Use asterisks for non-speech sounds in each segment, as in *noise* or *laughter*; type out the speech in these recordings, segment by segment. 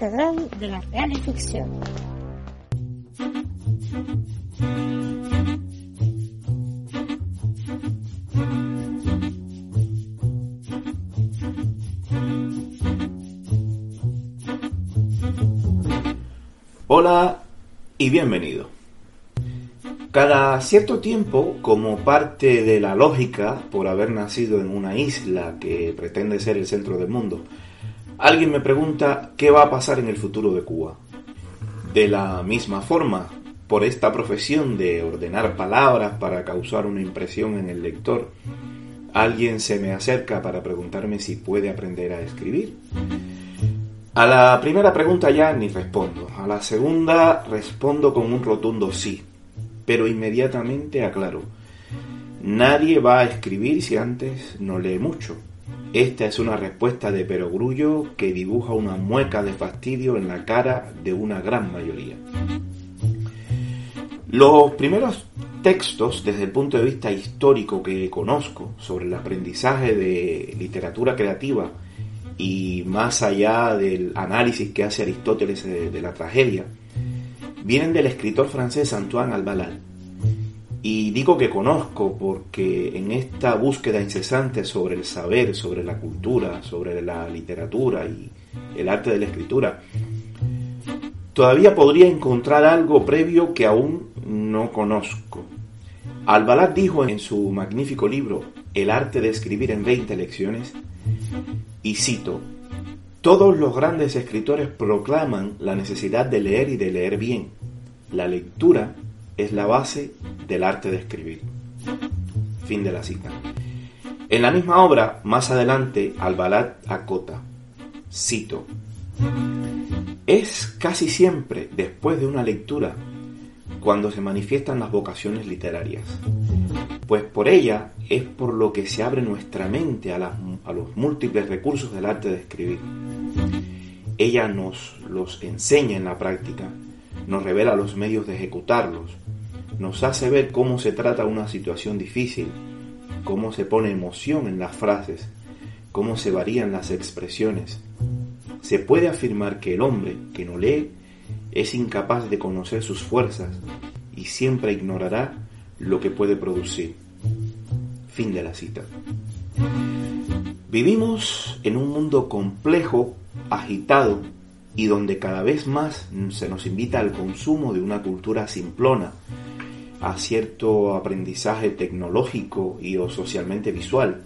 De la Real Ficción. Hola y bienvenido. Cada cierto tiempo, como parte de la lógica por haber nacido en una isla que pretende ser el centro del mundo, alguien me pregunta qué va a pasar en el futuro de Cuba. De la misma forma, por esta profesión de ordenar palabras para causar una impresión en el lector, alguien se me acerca para preguntarme si puede aprender a escribir. A la primera pregunta ya ni respondo. A la segunda respondo con un rotundo sí. Pero inmediatamente aclaro. Nadie va a escribir si antes no lee mucho. Esta es una respuesta de perogrullo que dibuja una mueca de fastidio en la cara de una gran mayoría. Los primeros textos desde el punto de vista histórico que conozco sobre el aprendizaje de literatura creativa y más allá del análisis que hace Aristóteles de, la tragedia, vienen del escritor francés Antoine Albalal. Y digo que conozco porque en esta búsqueda incesante sobre el saber, sobre la cultura, sobre la literatura y el arte de la escritura, todavía podría encontrar algo previo que aún no conozco. Albalal dijo en su magnífico libro El arte de escribir en 20 lecciones y cito, todos los grandes escritores proclaman la necesidad de leer y de leer bien. La lectura es la base del arte de escribir. Fin de la cita. En la misma obra, más adelante, Albalat acota, cito, es casi siempre después de una lectura cuando se manifiestan las vocaciones literarias pues por ella es por lo que se abre nuestra mente a, los múltiples recursos del arte de escribir. Ella nos los enseña en la práctica, nos revela los medios de ejecutarlos, nos hace ver cómo se trata una situación difícil, cómo se pone emoción en las frases, cómo se varían las expresiones. Se puede afirmar que el hombre que no lee es incapaz de conocer sus fuerzas y siempre ignorará lo que puede producir. Fin de la cita. Vivimos en un mundo complejo, agitado y donde cada vez más se nos invita al consumo de una cultura simplona, a cierto aprendizaje tecnológico y o socialmente visual,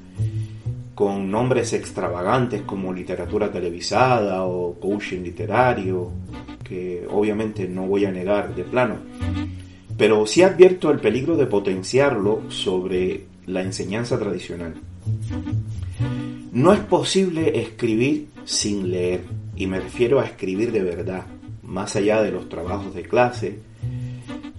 con nombres extravagantes como literatura televisada o coaching literario, que obviamente no voy a negar de plano pero sí advierto el peligro de potenciarlo sobre la enseñanza tradicional. No es posible escribir sin leer, y me refiero a escribir de verdad, más allá de los trabajos de clase.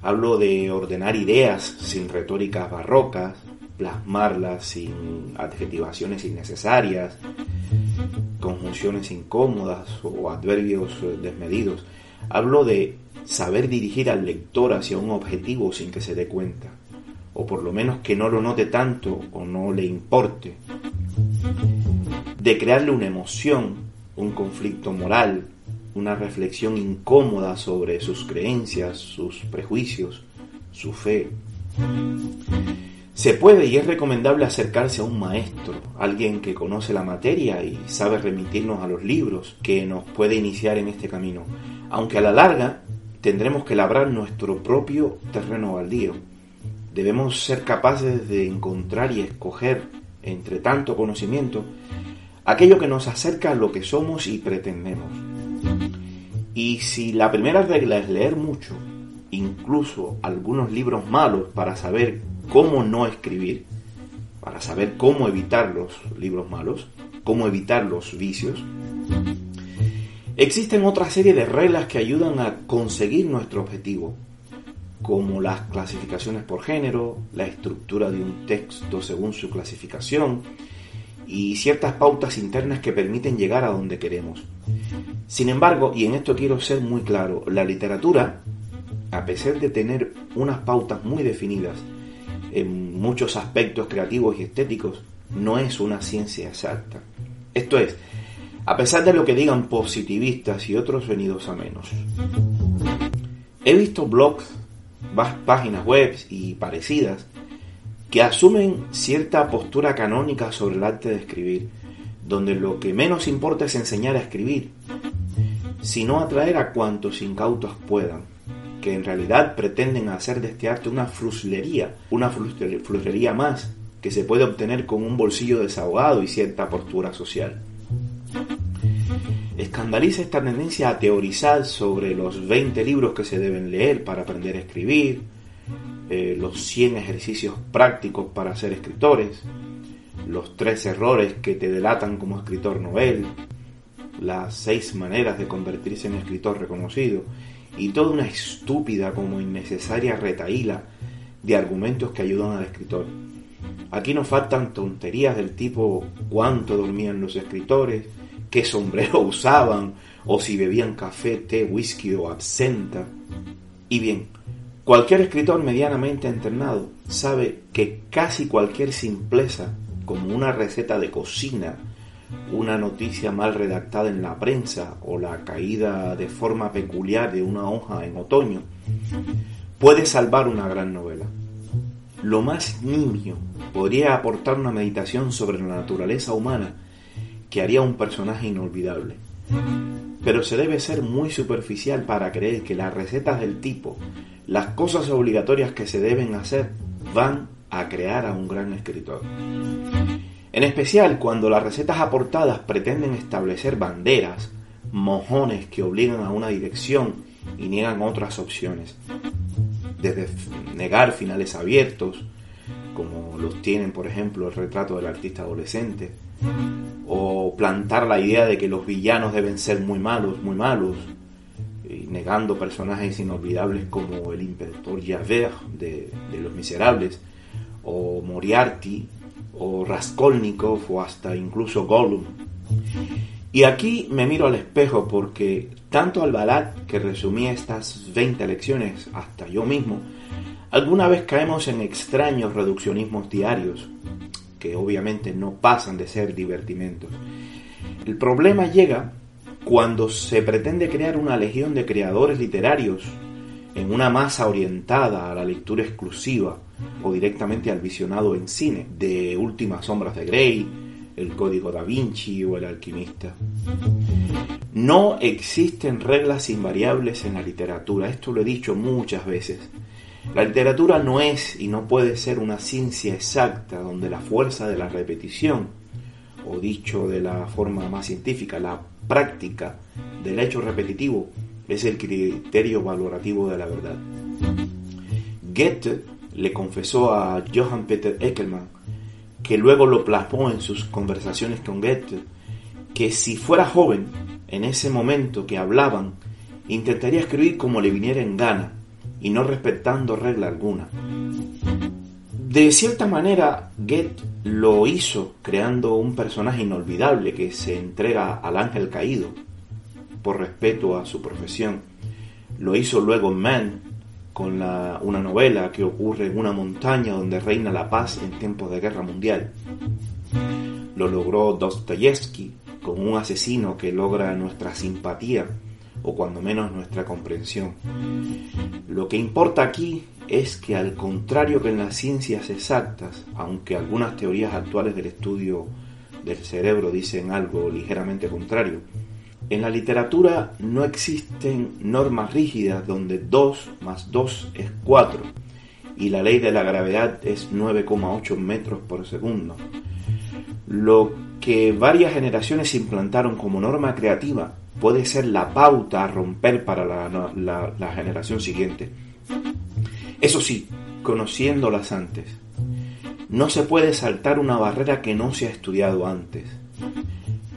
Hablo de ordenar ideas sin retóricas barrocas, plasmarlas sin adjetivaciones innecesarias, conjunciones incómodas o adverbios desmedidos. Hablo de saber dirigir al lector hacia un objetivo sin que se dé cuenta, o por lo menos que no lo note tanto o no le importe, de crearle una emoción, un conflicto moral, una reflexión incómoda sobre sus creencias, sus prejuicios, su fe. Se puede y es recomendable acercarse a un maestro, alguien que conoce la materia y sabe remitirnos a los libros, que nos puede iniciar en este camino, aunque a la larga tendremos que labrar nuestro propio terreno baldío. Debemos ser capaces de encontrar y escoger, entre tanto conocimiento, aquello que nos acerca a lo que somos y pretendemos. Y si la primera regla es leer mucho, incluso algunos libros malos para saber cómo no escribir, para saber cómo evitar los libros malos, cómo evitar los vicios, Existen otra serie de reglas que ayudan a conseguir nuestro objetivo, como las clasificaciones por género, la estructura de un texto según su clasificación y ciertas pautas internas que permiten llegar a donde queremos. Sin embargo, y en esto quiero ser muy claro, la literatura, a pesar de tener unas pautas muy definidas en muchos aspectos creativos y estéticos, no es una ciencia exacta. Esto es, a pesar de lo que digan positivistas y otros venidos a menos. He visto blogs, páginas web y parecidas que asumen cierta postura canónica sobre el arte de escribir, donde lo que menos importa es enseñar a escribir, sino atraer a cuantos incautos puedan, que en realidad pretenden hacer de este arte una fruslería, una fruslería más que se puede obtener con un bolsillo desahogado y cierta postura social. Escandaliza esta tendencia a teorizar sobre los 20 libros que se deben leer para aprender a escribir, eh, los 100 ejercicios prácticos para ser escritores, los 3 errores que te delatan como escritor novel, las 6 maneras de convertirse en escritor reconocido y toda una estúpida como innecesaria retaíla de argumentos que ayudan al escritor. Aquí nos faltan tonterías del tipo cuánto dormían los escritores, qué sombrero *laughs* usaban, o si bebían café, té, whisky o absenta. Y bien, cualquier escritor medianamente entrenado sabe que casi cualquier simpleza, como una receta de cocina, una noticia mal redactada en la prensa o la caída de forma peculiar de una hoja en otoño, puede salvar una gran novela. Lo más nimio podría aportar una meditación sobre la naturaleza humana que haría un personaje inolvidable. Pero se debe ser muy superficial para creer que las recetas del tipo, las cosas obligatorias que se deben hacer, van a crear a un gran escritor. En especial cuando las recetas aportadas pretenden establecer banderas, mojones que obligan a una dirección y niegan otras opciones. Desde negar finales abiertos, como los tienen por ejemplo el retrato del artista adolescente, o plantar la idea de que los villanos deben ser muy malos, muy malos, y negando personajes inolvidables como el inspector Javert de, Los Miserables, o Moriarty, o Raskolnikov o hasta incluso Gollum. Y aquí me miro al espejo porque tanto Albalat, que resumía estas 20 lecciones, hasta yo mismo, alguna vez caemos en extraños reduccionismos diarios, que obviamente no pasan de ser divertimentos. El problema llega cuando se pretende crear una legión de creadores literarios en una masa orientada a la lectura exclusiva o directamente al visionado en cine de Últimas Sombras de Grey, El Código da Vinci o El Alquimista. No existen reglas invariables en la literatura, esto lo he dicho muchas veces. La literatura no es y no puede ser una ciencia exacta donde la fuerza de la repetición, o dicho de la forma más científica, la práctica del hecho repetitivo, es el criterio valorativo de la verdad. Goethe le confesó a Johann Peter Eckelmann, que luego lo plasmó en sus conversaciones con Goethe, que si fuera joven, en ese momento que hablaban, intentaría escribir como le viniera en gana y no respetando regla alguna. De cierta manera, Goethe lo hizo creando un personaje inolvidable que se entrega al ángel caído, por respeto a su profesión. Lo hizo luego Mann con una novela que ocurre en una montaña donde reina la paz en tiempos de guerra mundial. Lo logró Dostoyevsky con un asesino que logra nuestra simpatía o cuando menos nuestra comprensión. Lo que importa aquí es que al contrario que en las ciencias exactas, aunque algunas teorías actuales del estudio del cerebro dicen algo ligeramente contrario, en la literatura no existen normas rígidas donde 2 más 2 es 4 y la ley de la gravedad es 9,8 metros por segundo. Lo que varias generaciones implantaron como norma creativa puede ser la pauta a romper para la, generación siguiente. Eso sí, conociéndolas antes. No se puede saltar una barrera que no se ha estudiado antes.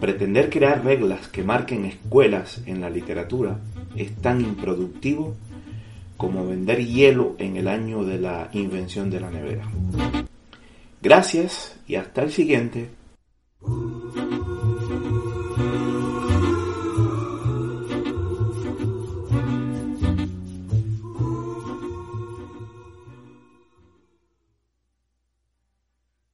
Pretender crear reglas que marquen escuelas en la literatura es tan improductivo como vender hielo en el año de la invención de la nevera. Gracias y hasta el siguiente.